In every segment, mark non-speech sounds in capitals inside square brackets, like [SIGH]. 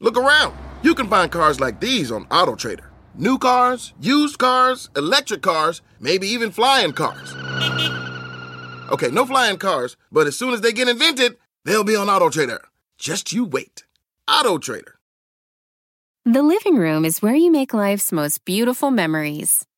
Look around. You can find cars like these on AutoTrader. New cars, used cars, electric cars, maybe even flying cars. Okay, no flying cars, but as soon as they get invented, they'll be on AutoTrader. Just you wait. AutoTrader. The living room is where you make life's most beautiful memories.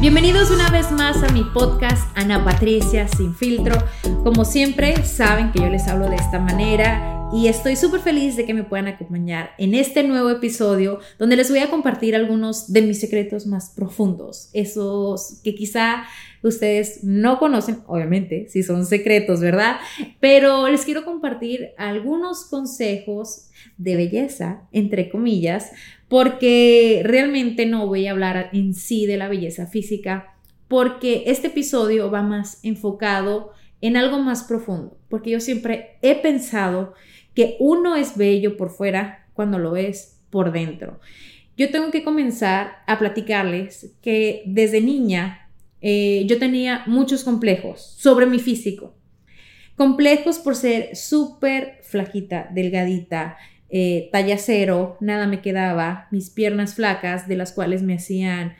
Bienvenidos una vez más a mi podcast Ana Patricia Sin Filtro. Como siempre, saben que yo les hablo de esta manera y estoy súper feliz de que me puedan acompañar en este nuevo episodio donde les voy a compartir algunos de mis secretos más profundos, esos que quizá ustedes no conocen, obviamente, si son secretos, ¿verdad? Pero les quiero compartir algunos consejos de belleza, entre comillas, porque realmente no voy a hablar en sí de la belleza física, porque este episodio va más enfocado en algo más profundo, porque yo siempre he pensado que uno es bello por fuera cuando lo es por dentro. Yo tengo que comenzar a platicarles que desde niña eh, yo tenía muchos complejos sobre mi físico. Complejos por ser súper flajita, delgadita, eh, talla cero, nada me quedaba, mis piernas flacas, de las cuales me hacían,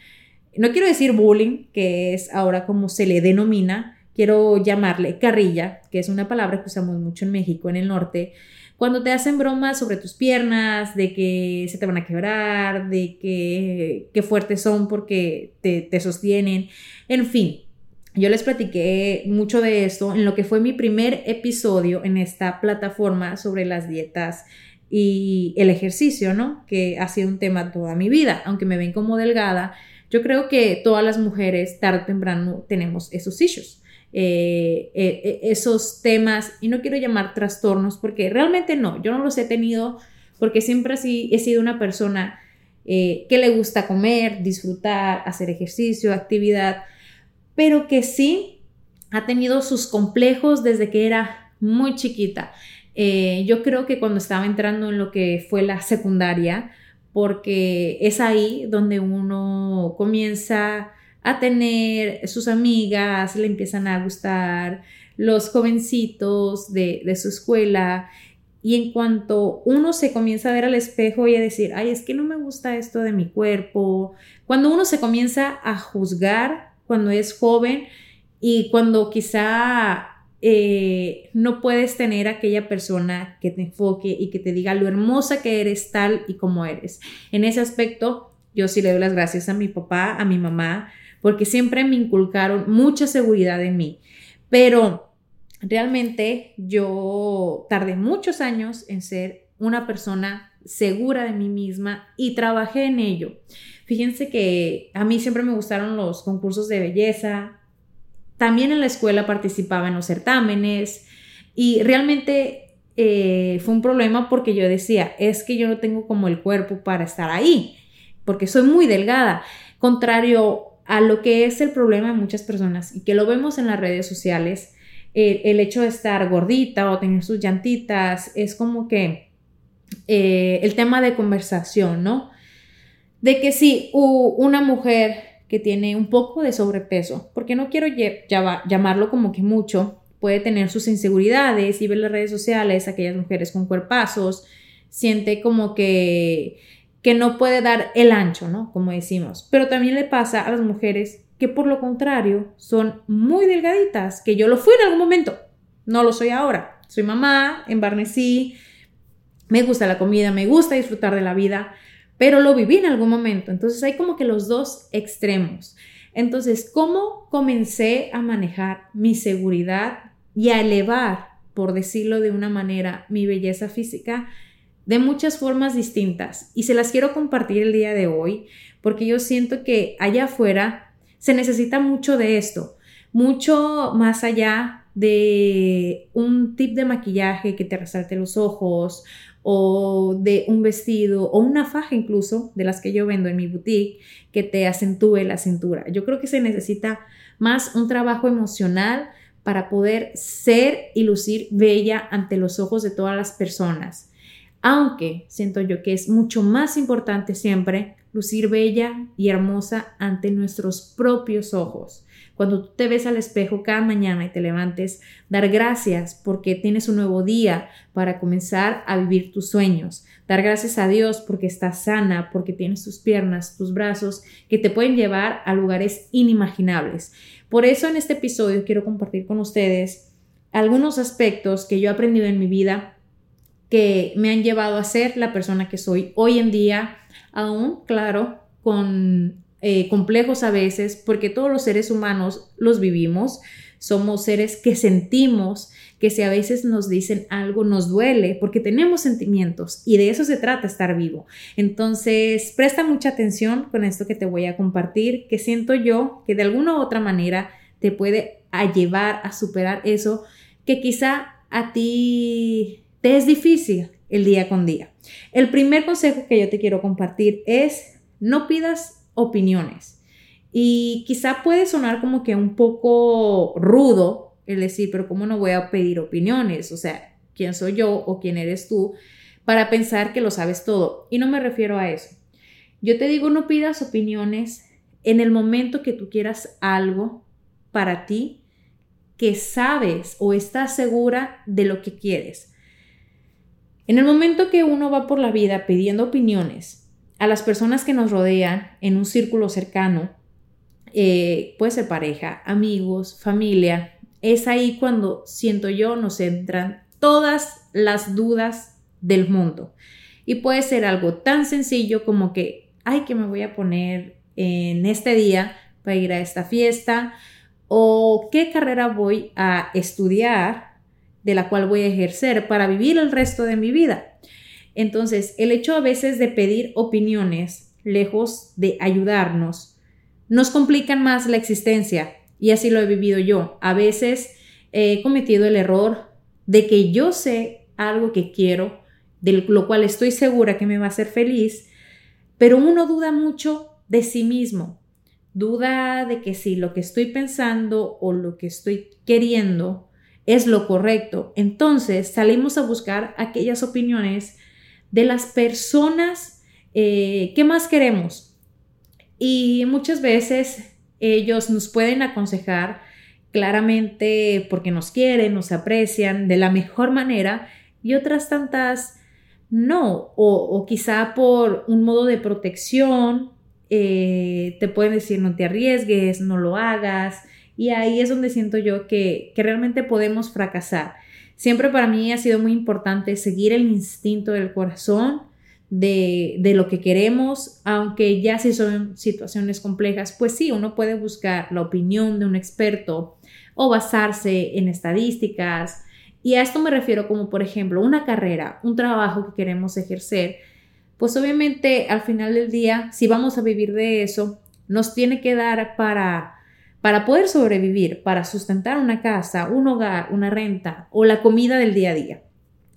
no quiero decir bullying, que es ahora como se le denomina, quiero llamarle carrilla, que es una palabra que usamos mucho en México, en el norte, cuando te hacen bromas sobre tus piernas, de que se te van a quebrar, de que, qué fuertes son porque te, te sostienen, en fin, yo les platiqué mucho de esto en lo que fue mi primer episodio en esta plataforma sobre las dietas y el ejercicio, ¿no? Que ha sido un tema toda mi vida, aunque me ven como delgada. Yo creo que todas las mujeres tarde o temprano tenemos esos issues, eh, eh, eh, esos temas, y no quiero llamar trastornos porque realmente no, yo no los he tenido porque siempre así he sido una persona que le gusta comer, disfrutar, hacer ejercicio, actividad, pero que sí ha tenido sus complejos desde que era muy chiquita. Eh, yo creo que cuando estaba entrando en lo que fue la secundaria, porque es ahí donde uno comienza a tener sus amigas, le empiezan a gustar los jovencitos de, de su escuela y en cuanto uno se comienza a ver al espejo y a decir, ay, es que no me gusta esto de mi cuerpo, cuando uno se comienza a juzgar cuando es joven y cuando quizá eh, no puedes tener aquella persona que te enfoque y que te diga lo hermosa que eres tal y como eres. En ese aspecto, yo sí le doy las gracias a mi papá, a mi mamá, porque siempre me inculcaron mucha seguridad en mí. Pero realmente yo tardé muchos años en ser una persona segura de mí misma y trabajé en ello. Fíjense que a mí siempre me gustaron los concursos de belleza, también en la escuela participaba en los certámenes y realmente eh, fue un problema porque yo decía, es que yo no tengo como el cuerpo para estar ahí, porque soy muy delgada, contrario a lo que es el problema de muchas personas y que lo vemos en las redes sociales, el hecho de estar gordita o tener sus llantitas es como que eh, el tema de conversación, ¿no? De que si una mujer tiene un poco de sobrepeso, porque no quiero llamarlo como que mucho, puede tener sus inseguridades y ver las redes sociales, aquellas mujeres con cuerpazos, siente como que, que no puede dar el ancho, ¿no? Como decimos. Pero también le pasa a las mujeres que por lo contrario son muy delgaditas, que yo lo fui en algún momento, no lo soy ahora. Soy mamá, embarnecí, me gusta la comida, me gusta disfrutar de la vida, pero lo viví en algún momento. Entonces hay como que los dos extremos. Entonces, ¿cómo comencé a manejar mi seguridad y a elevar, por decirlo de una manera, mi belleza física? De muchas formas distintas. Y se las quiero compartir el día de hoy, porque yo siento que allá afuera se necesita mucho de esto, mucho más allá de un tip de maquillaje que te resalte los ojos o de un vestido o una faja incluso de las que yo vendo en mi boutique que te acentúe la cintura. Yo creo que se necesita más un trabajo emocional para poder ser y lucir bella ante los ojos de todas las personas. Aunque siento yo que es mucho más importante siempre lucir bella y hermosa ante nuestros propios ojos. Cuando tú te ves al espejo cada mañana y te levantes, dar gracias porque tienes un nuevo día para comenzar a vivir tus sueños. Dar gracias a Dios porque estás sana, porque tienes tus piernas, tus brazos que te pueden llevar a lugares inimaginables. Por eso en este episodio quiero compartir con ustedes algunos aspectos que yo he aprendido en mi vida que me han llevado a ser la persona que soy hoy en día, aún, claro, con eh, complejos a veces, porque todos los seres humanos los vivimos, somos seres que sentimos, que si a veces nos dicen algo nos duele, porque tenemos sentimientos y de eso se trata estar vivo. Entonces, presta mucha atención con esto que te voy a compartir, que siento yo que de alguna u otra manera te puede llevar a superar eso que quizá a ti te es difícil el día con día. El primer consejo que yo te quiero compartir es no pidas opiniones. Y quizá puede sonar como que un poco rudo el decir, pero ¿cómo no voy a pedir opiniones? O sea, ¿quién soy yo o quién eres tú para pensar que lo sabes todo? Y no me refiero a eso. Yo te digo, no pidas opiniones en el momento que tú quieras algo para ti que sabes o estás segura de lo que quieres. En el momento que uno va por la vida pidiendo opiniones a las personas que nos rodean en un círculo cercano, eh, puede ser pareja, amigos, familia, es ahí cuando siento yo nos entran todas las dudas del mundo. Y puede ser algo tan sencillo como que, ay, que me voy a poner en este día para ir a esta fiesta o qué carrera voy a estudiar de la cual voy a ejercer para vivir el resto de mi vida. Entonces, el hecho a veces de pedir opiniones, lejos de ayudarnos, nos complican más la existencia. Y así lo he vivido yo. A veces he cometido el error de que yo sé algo que quiero, de lo cual estoy segura que me va a hacer feliz, pero uno duda mucho de sí mismo. Duda de que si lo que estoy pensando o lo que estoy queriendo es lo correcto. Entonces salimos a buscar aquellas opiniones de las personas eh, que más queremos. Y muchas veces ellos nos pueden aconsejar claramente porque nos quieren, nos aprecian de la mejor manera y otras tantas no, o, quizá por un modo de protección, eh, te pueden decir no te arriesgues, no lo hagas, y ahí es donde siento yo que, que realmente podemos fracasar. Siempre para mí ha sido muy importante seguir el instinto del corazón de, de, lo que queremos, aunque ya si son situaciones complejas, pues sí, uno puede buscar la opinión de un experto o basarse en estadísticas. Y a esto me refiero como, por ejemplo, una carrera, un trabajo que queremos ejercer, pues obviamente al final del día, si vamos a vivir de eso, nos tiene que dar para para poder sobrevivir, para sustentar una casa, un hogar, una renta o la comida del día a día.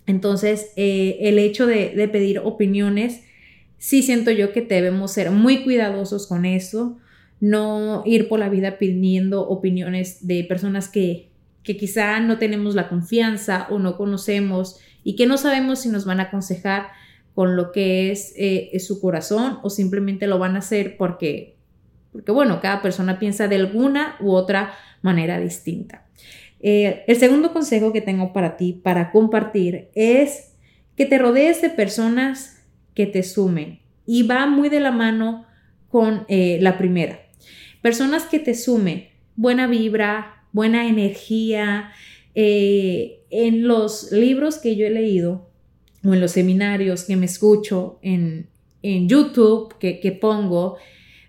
Entonces, eh, el hecho de, pedir opiniones, sí siento yo que debemos ser muy cuidadosos con eso, no ir por la vida pidiendo opiniones de personas que, que quizá no tenemos la confianza o no conocemos y que no sabemos si nos van a aconsejar con lo que es, eh, es su corazón o simplemente lo van a hacer porque porque bueno, cada persona piensa de alguna u otra manera distinta. Eh, el segundo consejo que tengo para ti, para compartir, es que te rodees de personas que te sumen y va muy de la mano con eh, la primera. Personas que te sumen buena vibra, buena energía. Eh, en los libros que yo he leído o en los seminarios que me escucho en, YouTube que, que pongo,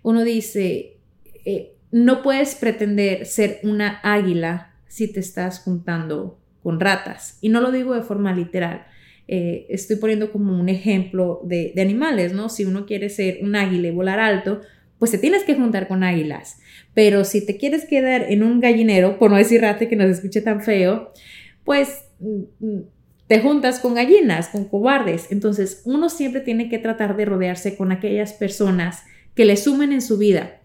uno dice, eh, no puedes pretender ser una águila si te estás juntando con ratas. Y no lo digo de forma literal. Eh, estoy poniendo como un ejemplo de, animales, ¿no? Si uno quiere ser un águila y volar alto, pues te tienes que juntar con águilas. Pero si te quieres quedar en un gallinero, por no decir rata que nos escuche tan feo, pues mm, mm, te juntas con gallinas, con cobardes. Entonces, uno siempre tiene que tratar de rodearse con aquellas personas que le sumen en su vida,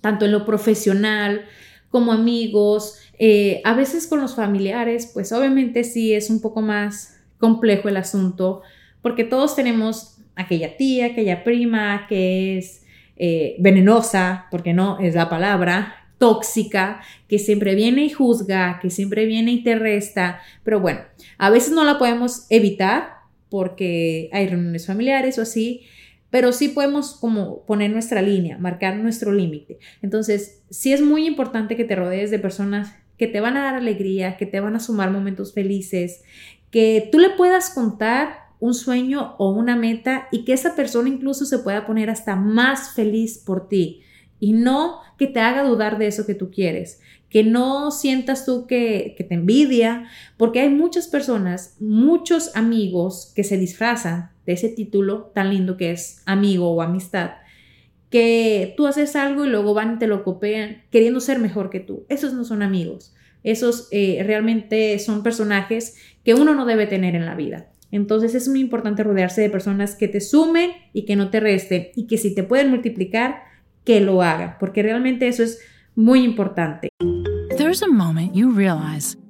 tanto en lo profesional como amigos, eh, a veces con los familiares, pues obviamente sí es un poco más complejo el asunto, porque todos tenemos aquella tía, aquella prima que es eh, venenosa, porque no es la palabra, tóxica, que siempre viene y juzga, que siempre viene y te resta, pero bueno, a veces no la podemos evitar porque hay reuniones familiares o así, pero sí podemos como poner nuestra línea, marcar nuestro límite. Entonces, sí es muy importante que te rodees de personas que te van a dar alegría, que te van a sumar momentos felices, que tú le puedas contar un sueño o una meta y que esa persona incluso se pueda poner hasta más feliz por ti y no que te haga dudar de eso que tú quieres, que no sientas tú que, que te envidia, porque hay muchas personas, muchos amigos que se disfrazan de ese título tan lindo que es amigo o amistad, que tú haces algo y luego van y te lo copian queriendo ser mejor que tú. Esos no son amigos. Esos eh, realmente son personajes que uno no debe tener en la vida. Entonces es muy importante rodearse de personas que te sumen y que no te resten y que si te pueden multiplicar, que lo hagan, porque realmente eso es muy importante. There's a moment you realize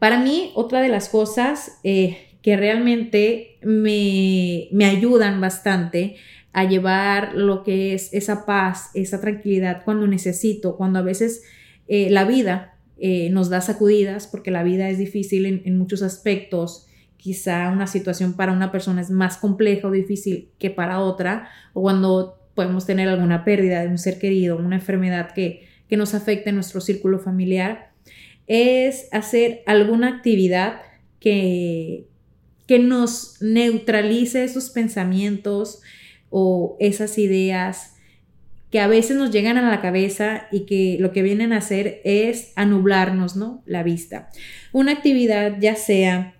Para mí, otra de las cosas eh, que realmente me, me ayudan bastante a llevar lo que es esa paz, esa tranquilidad cuando necesito, cuando a veces eh, la vida eh, nos da sacudidas, porque la vida es difícil en, muchos aspectos. Quizá una situación para una persona es más compleja o difícil que para otra, o cuando podemos tener alguna pérdida de un ser querido, una enfermedad que, que nos afecte en nuestro círculo familiar, es hacer alguna actividad que, que nos neutralice esos pensamientos o esas ideas que a veces nos llegan a la cabeza y que lo que vienen a hacer es anublarnos, ¿no? La vista. Una actividad, ya sea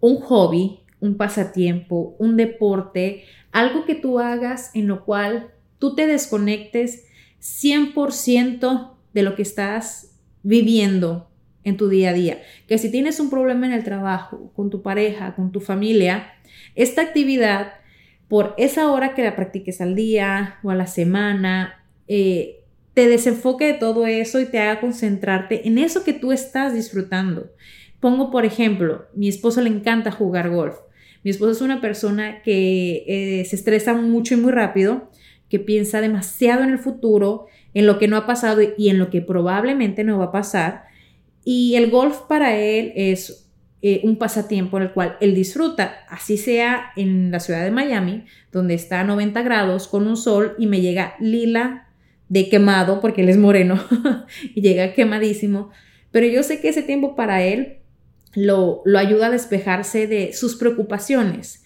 un hobby, un pasatiempo, un deporte, algo que tú hagas en lo cual tú te desconectes 100% de lo que estás viviendo en tu día a día. Que si tienes un problema en el trabajo, con tu pareja, con tu familia, esta actividad, por esa hora que la practiques al día o a la semana, eh, te desenfoque de todo eso y te haga concentrarte en eso que tú estás disfrutando. Pongo, por ejemplo, mi esposo le encanta jugar golf. Mi esposo es una persona que eh, se estresa mucho y muy rápido, que piensa demasiado en el futuro, en lo que no ha pasado y en lo que probablemente no va a pasar. Y el golf para él es eh, un pasatiempo en el cual él disfruta, así sea en la ciudad de Miami, donde está a 90 grados con un sol y me llega lila de quemado, porque él es moreno [LAUGHS] y llega quemadísimo. Pero yo sé que ese tiempo para él lo, lo ayuda a despejarse de sus preocupaciones.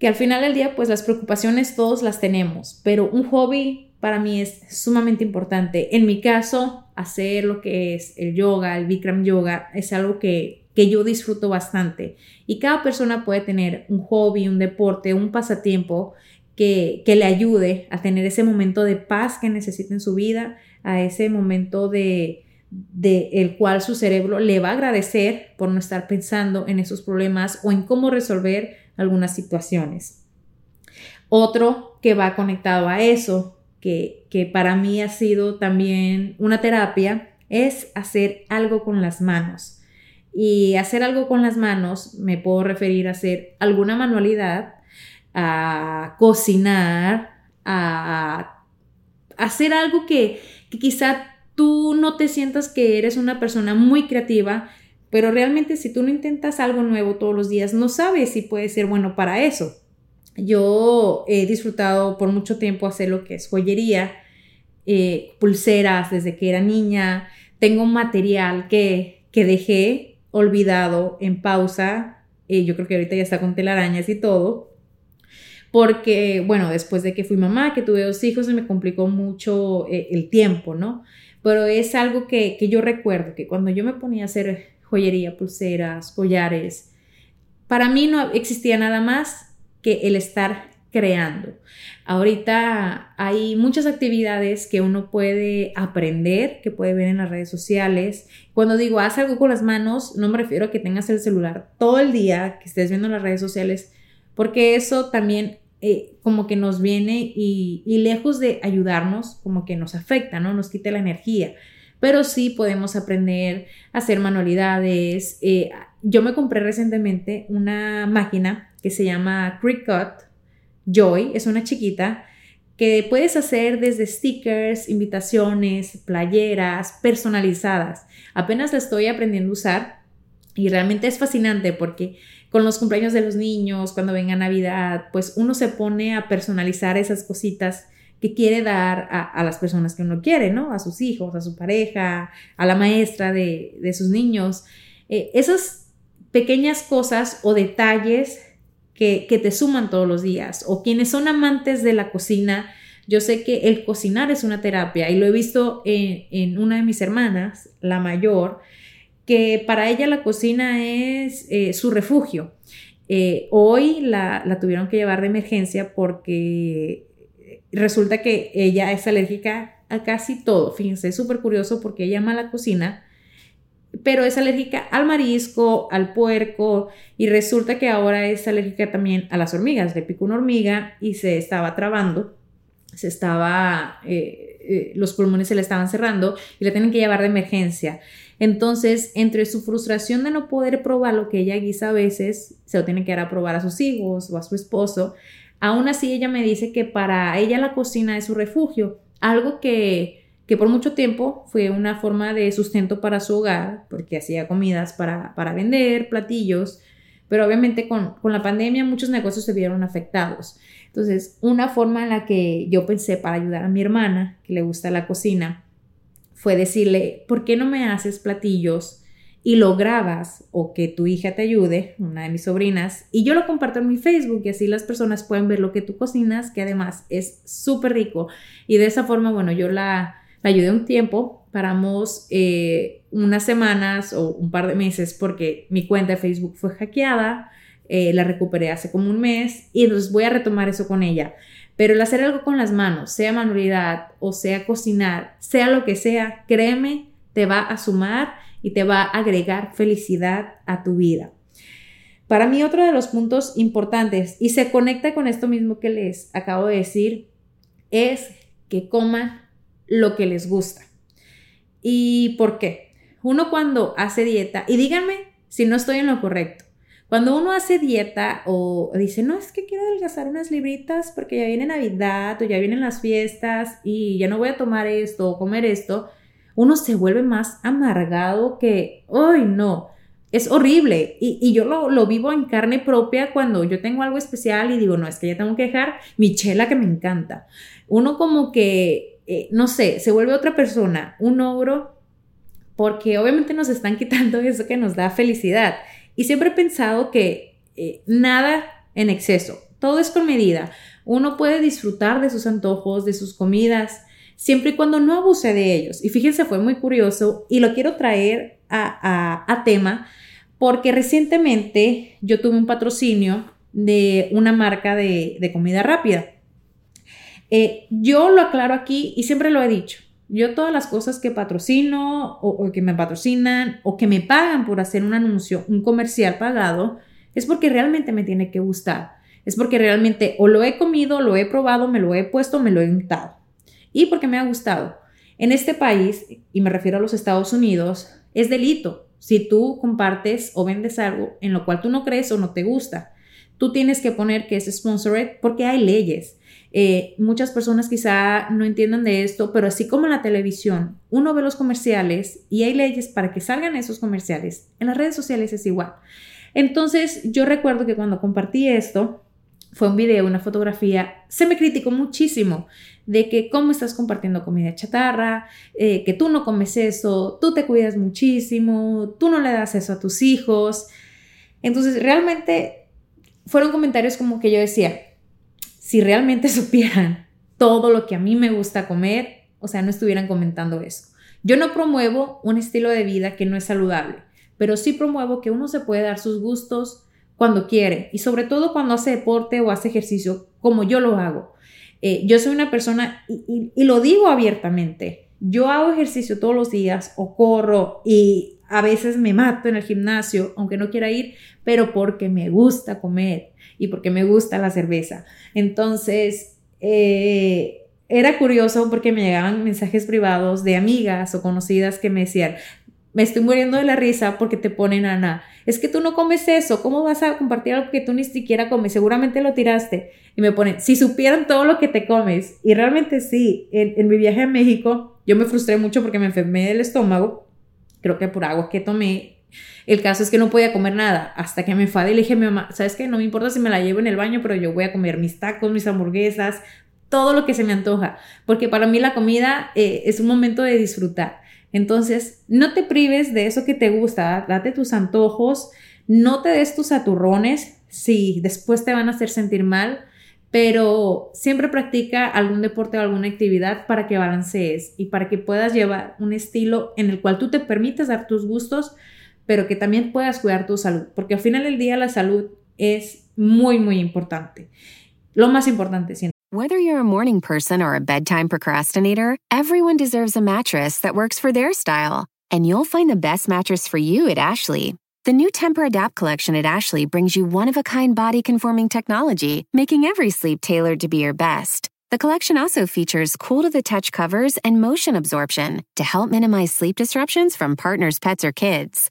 Que al final del día, pues las preocupaciones todos las tenemos, pero un hobby para mí es sumamente importante. En mi caso, hacer lo que es el yoga, el Bikram yoga, es algo que, que yo disfruto bastante. Y cada persona puede tener un hobby, un deporte, un pasatiempo que, que le ayude a tener ese momento de paz que necesita en su vida, a ese momento de, de el cual su cerebro le va a agradecer por no estar pensando en esos problemas o en cómo resolver algunas situaciones. Otro que va conectado a eso que, para mí ha sido también una terapia, es hacer algo con las manos. Y hacer algo con las manos me puedo referir a hacer alguna manualidad, a cocinar, a hacer algo que, que quizá tú no te sientas que eres una persona muy creativa, pero realmente si tú no intentas algo nuevo todos los días, no sabes si puede ser bueno para eso. Yo he disfrutado por mucho tiempo hacer lo que es joyería, eh, pulseras desde que era niña. Tengo material que, que dejé olvidado en pausa. Eh, yo creo que ahorita ya está con telarañas y todo. Porque, bueno, después de que fui mamá, que tuve dos hijos, se me complicó mucho eh, el tiempo, ¿no? Pero es algo que, que yo recuerdo, que cuando yo me ponía a hacer joyería, pulseras, collares, para mí no existía nada más que el estar creando. Ahorita hay muchas actividades que uno puede aprender, que puede ver en las redes sociales. Cuando digo haz algo con las manos, no me refiero a que tengas el celular todo el día, que estés viendo las redes sociales, porque eso también eh, como que nos viene y, lejos de ayudarnos, como que nos afecta, ¿no? Nos quita la energía. Pero sí podemos aprender a hacer manualidades. Eh, yo me compré recientemente una máquina que se llama Cricut Joy, es una chiquita que puedes hacer desde stickers, invitaciones, playeras personalizadas. Apenas la estoy aprendiendo a usar y realmente es fascinante porque con los cumpleaños de los niños, cuando venga Navidad, pues uno se pone a personalizar esas cositas que quiere dar a, las personas que uno quiere, ¿no? A sus hijos, a su pareja, a la maestra de, sus niños. Eh, esas pequeñas cosas o detalles que, te suman todos los días o quienes son amantes de la cocina. Yo sé que el cocinar es una terapia y lo he visto en, una de mis hermanas, la mayor, que para ella la cocina es eh, su refugio. Eh, hoy la, la, tuvieron que llevar de emergencia porque resulta que ella es alérgica a casi todo. Fíjense, es súper curioso porque ella ama la cocina, pero es alérgica al marisco, al puerco y resulta que ahora es alérgica también a las hormigas. Le picó una hormiga y se estaba trabando, se estaba, eh, eh, los pulmones se le estaban cerrando y la tienen que llevar de emergencia. Entonces, entre su frustración de no poder probar lo que ella guisa a veces, se lo tiene que dar a probar a sus hijos o a su esposo, aún así ella me dice que para ella la cocina es su refugio, algo que que por mucho tiempo fue una forma de sustento para su hogar, porque hacía comidas para, para vender, platillos, pero obviamente con, con, la pandemia muchos negocios se vieron afectados. Entonces, una forma en la que yo pensé para ayudar a mi hermana, que le gusta la cocina, fue decirle, ¿por qué no me haces platillos y lo grabas o que tu hija te ayude, una de mis sobrinas, y yo lo comparto en mi Facebook y así las personas pueden ver lo que tú cocinas, que además es súper rico. Y de esa forma, bueno, yo la la ayudé un tiempo, paramos eh, unas semanas o un par de meses porque mi cuenta de Facebook fue hackeada, eh, la recuperé hace como un mes y entonces voy a retomar eso con ella. Pero el hacer algo con las manos, sea manualidad o sea cocinar, sea lo que sea, créeme, te va a sumar y te va a agregar felicidad a tu vida. Para mí otro de los puntos importantes, y se conecta con esto mismo que les acabo de decir, es que coman lo que les gusta. ¿Y por qué? Uno cuando hace dieta, y díganme si no estoy en lo correcto, cuando uno hace dieta o dice, no, es que quiero adelgazar unas libritas porque ya viene Navidad o ya vienen las fiestas y ya no voy a tomar esto o comer esto, uno se vuelve más amargado que, ¡ay no! Es horrible y, y yo lo, lo, vivo en carne propia cuando yo tengo algo especial y digo, no, es que ya tengo que dejar mi chela que me encanta. Uno como que eh, no sé, se vuelve otra persona, un ogro, porque obviamente nos están [LAUGHS] quitando eso que nos da felicidad. Y siempre he pensado que eh, nada en exceso, todo es con medida. Uno puede disfrutar de sus antojos, de sus comidas, siempre y cuando no abuse de ellos. Y fíjense, fue muy curioso y lo quiero traer a, tema porque recientemente yo tuve un patrocinio de una marca de comida rápida. Eh, yo lo aclaro aquí y siempre lo he dicho. Yo todas las cosas que patrocino o, que me patrocinan o que me pagan por hacer un anuncio, un comercial pagado, es porque realmente me tiene que gustar. Es porque realmente o lo he comido, lo he probado, me lo he puesto, me lo he untado. Y porque me ha gustado. En este país, y me refiero a los Estados Unidos, es delito Si tú compartes o vendes algo en lo cual tú no crees o no te gusta, tú tienes que poner que es sponsored porque hay leyes. Eh, muchas personas quizá no entiendan de esto, pero así como en la televisión, uno ve los comerciales y hay leyes para que salgan esos comerciales. En las redes sociales es igual. Entonces, yo recuerdo que cuando compartí esto, fue un video, una fotografía, se me criticó muchísimo de que cómo estás compartiendo comida chatarra, eh, que tú no comes eso, tú te cuidas muchísimo, tú no le das eso a tus hijos. Entonces, realmente fueron comentarios como que yo decía, si realmente [LAUGHS] supieran todo lo que a mí me gusta comer, o sea, no estuvieran comentando eso. Yo no promuevo un estilo de vida que no es saludable, pero sí promuevo que uno se puede dar sus gustos cuando quiere y sobre todo cuando hace deporte o hace ejercicio, como yo lo hago. Eh, yo soy una persona, y, y lo digo abiertamente, yo hago ejercicio todos los días o corro y a veces me mato en el gimnasio, aunque no quiera ir, pero porque me gusta comer y porque me gusta la cerveza. Entonces, eh, era curioso porque me llegaban mensajes privados de amigas o conocidas que me decían, me estoy muriendo de la risa porque te ponen Ana. Es que tú no comes eso. ¿Cómo vas a compartir algo que tú ni siquiera comes? Seguramente lo tiraste. Y me ponen, si supieran todo lo que te comes. Y realmente sí, en, en mi viaje a México, yo me frustré mucho porque me enfermé del estómago creo que por agua que tomé. El caso es que no podía comer nada hasta que me enfadé y le dije a mi mamá, ¿sabes qué? No me importa si me la llevo en el baño, pero yo voy a comer mis tacos, mis hamburguesas, todo lo que se me antoja, porque para mí la comida eh, es un momento de disfrutar. Entonces, no te prives de eso que te gusta, date tus antojos, no te des tus aturrones, si después te van a hacer sentir mal, pero siempre practica algún deporte o alguna actividad para que balancees y para que puedas llevar un estilo en el cual tú te permites dar tus gustos, pero que también puedas cuidar tu salud, porque al final del día la salud es muy, muy importante. Lo más importante, siento. Whether you're a morning person or a bedtime procrastinator, everyone deserves a mattress that works for their style. And you'll find the best mattress for you at Ashley. The new Temper Adapt collection at Ashley brings you one of a kind body conforming technology, making every sleep tailored to be your best. The collection also features cool to the touch covers and motion absorption to help minimize sleep disruptions from partners, pets, or kids.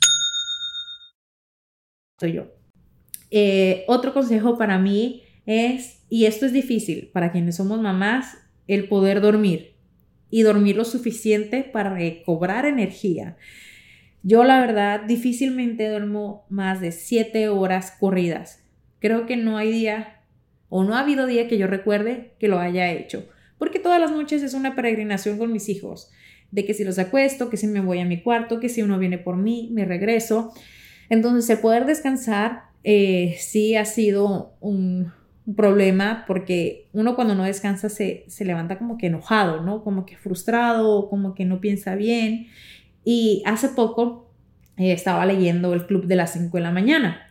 Yo. Eh, otro consejo para mí es, y esto es difícil para quienes somos mamás, el poder dormir y dormir lo suficiente para recobrar energía. Yo la verdad difícilmente duermo más de siete horas corridas. Creo que no hay día o no ha habido día que yo recuerde que lo haya hecho. Porque todas las noches es una peregrinación con mis hijos. De que si los acuesto, que si me voy a mi cuarto, que si uno viene por mí, me regreso. Entonces, el poder descansar eh, sí ha sido un, problema porque uno cuando no descansa se, levanta como que enojado, ¿no? Como que frustrado, como que no piensa bien. Y hace poco eh, estaba leyendo El Club de las 5 de la mañana.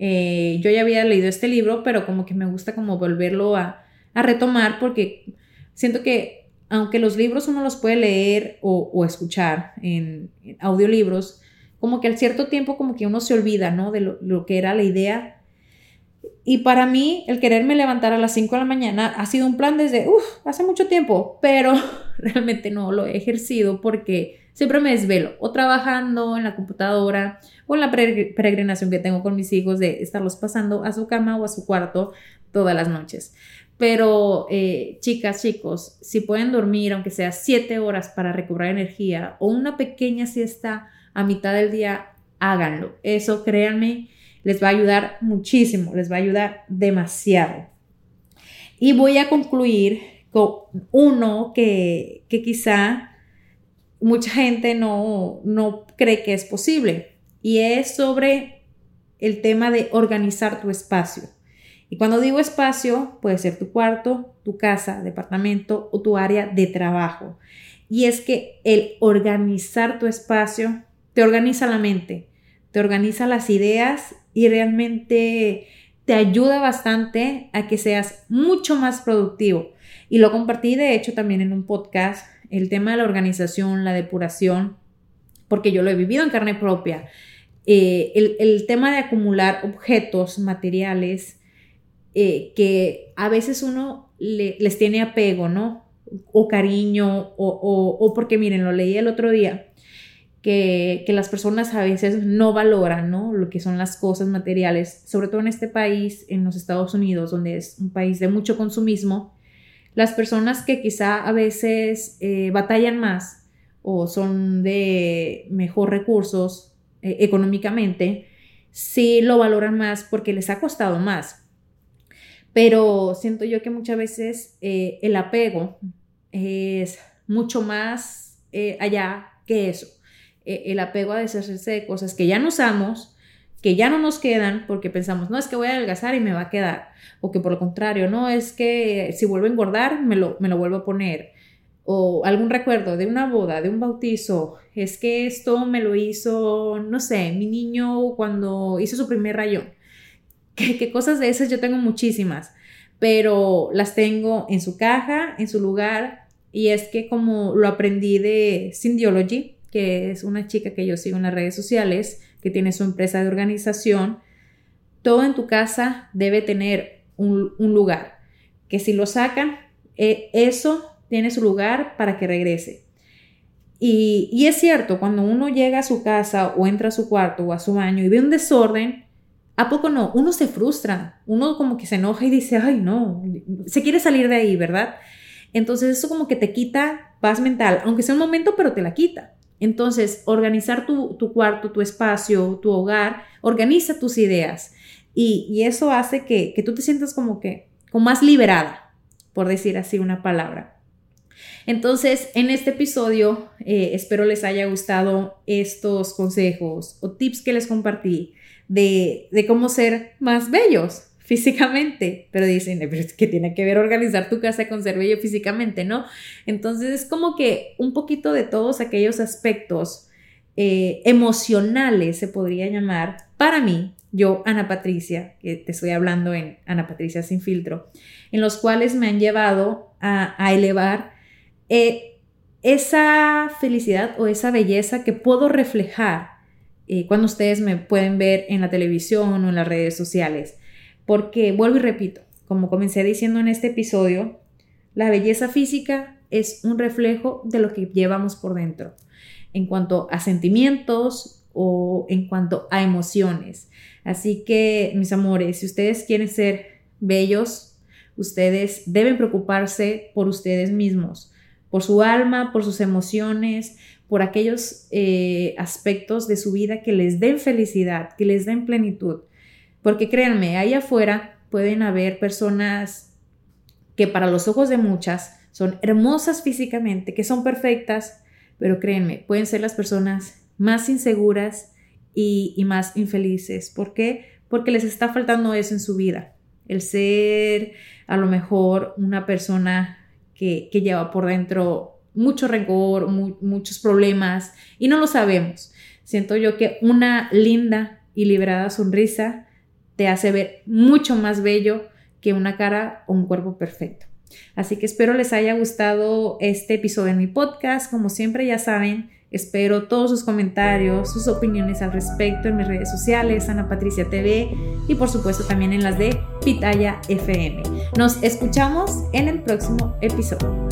Eh, yo ya había leído este libro, pero como que me gusta como volverlo a, retomar porque siento que aunque los libros uno los puede leer o, escuchar en audiolibros, como que al cierto tiempo como que uno se olvida, ¿no? De lo, que era la idea. Y para mí, el quererme levantar a las 5 de la mañana ha sido un plan desde, hace mucho tiempo, pero [LAUGHS] realmente no lo he ejercido porque siempre me desvelo, o trabajando en la computadora, o en la peregrinación que tengo con mis hijos de estarlos pasando a su cama o a su cuarto todas las noches. Pero eh, chicas, chicos, si pueden dormir, aunque sea 7 horas para recobrar energía, o una pequeña siesta a mitad del día, háganlo. Eso, créanme, les va a ayudar muchísimo, les va a ayudar demasiado. Y voy a concluir con uno que, quizá mucha gente no, no cree que es posible y es sobre el tema de organizar tu espacio. Y cuando digo espacio, puede ser tu cuarto, tu casa, departamento o tu área de trabajo. Y es que el organizar tu espacio te organiza la mente, te organiza las ideas y realmente te ayuda bastante a que seas mucho más productivo. Y lo compartí de hecho también en un podcast, el tema de la organización, la depuración, porque yo lo he vivido en carne propia. Eh, el, tema de acumular objetos, materiales, eh, que a veces uno les tiene apego, ¿no? O cariño, o, porque miren, lo leí el otro día, que, las personas a veces no valoran, ¿no? Lo que son las cosas materiales, sobre todo en este país, en los Estados Unidos, donde es un país de mucho consumismo, las personas que quizá a veces eh, batallan más o son de mejor recursos eh, económicamente, sí lo valoran más porque les ha costado más. Pero siento yo que muchas veces eh, el apego es mucho más allá que eso. El apego a deshacerse de cosas que ya no usamos, que ya no nos quedan porque pensamos, no es que voy a adelgazar y me va a quedar. O que por lo contrario, no es que si vuelvo a engordar, me lo, me lo vuelvo a poner o algún recuerdo de una boda, de un bautizo, es que esto me lo hizo, no sé, mi niño cuando hizo su primer rayón. [LAUGHS] ¿Qué, cosas de esas yo tengo muchísimas, pero las tengo en su caja, en su lugar, y es que como lo aprendí de Syndiology, que es una chica que yo sigo en las redes sociales, que tiene su empresa de organización, todo en tu casa debe tener un, lugar, que si lo sacan, eh, eso tiene su lugar para que regrese. Y, es cierto, cuando uno llega a su casa o entra a su cuarto o a su baño y ve un desorden, ¿a poco no? Uno se frustra, uno como que se enoja y dice, ay no, se quiere salir de ahí, ¿verdad? Entonces eso como que te quita paz mental, aunque sea un momento, pero te la quita. Entonces, organizar tu, cuarto, tu espacio, tu hogar, organiza tus ideas y, eso hace que, que, tú te sientas como que, como más liberada, por decir así una palabra. Entonces, en este episodio, eh, espero les haya gustado estos consejos o tips que les compartí de, cómo ser más bellos físicamente, pero dicen, pero es que tiene que ver organizar tu casa con ser físicamente, ¿no? Entonces es como que un poquito de todos aquellos aspectos eh, emocionales, se podría llamar, para mí, yo, Ana Patricia, que te estoy hablando en Ana Patricia sin filtro, en los cuales me han llevado a elevar eh, esa felicidad o esa belleza que puedo reflejar eh, cuando ustedes me pueden ver en la televisión o en las redes sociales. Porque, vuelvo y repito, como comencé diciendo en este episodio, la belleza física es un reflejo de lo que llevamos por dentro, en cuanto a sentimientos o en cuanto a emociones. Así que, mis amores, si ustedes quieren ser bellos, ustedes deben preocuparse por ustedes mismos por su alma, por sus emociones, por aquellos eh, aspectos de su vida que les den felicidad, que les den plenitud. Porque créanme, ahí afuera pueden haber personas que para los ojos de muchas son hermosas físicamente, que son perfectas, pero créanme, pueden ser las personas más inseguras y, más infelices. ¿Por qué? Porque les está faltando eso en su vida. El ser a lo mejor una persona que, lleva por dentro mucho rencor, muchos problemas y no lo sabemos. Siento yo que una linda y liberada sonrisa te hace ver mucho más bello que una cara o un cuerpo perfecto. Así que espero les haya gustado este episodio de mi podcast. Como siempre ya saben, Espero todos sus comentarios, sus opiniones al respecto en mis redes sociales, Ana Patricia TV y por supuesto también en las de Pitaya FM. Nos escuchamos en el próximo episodio.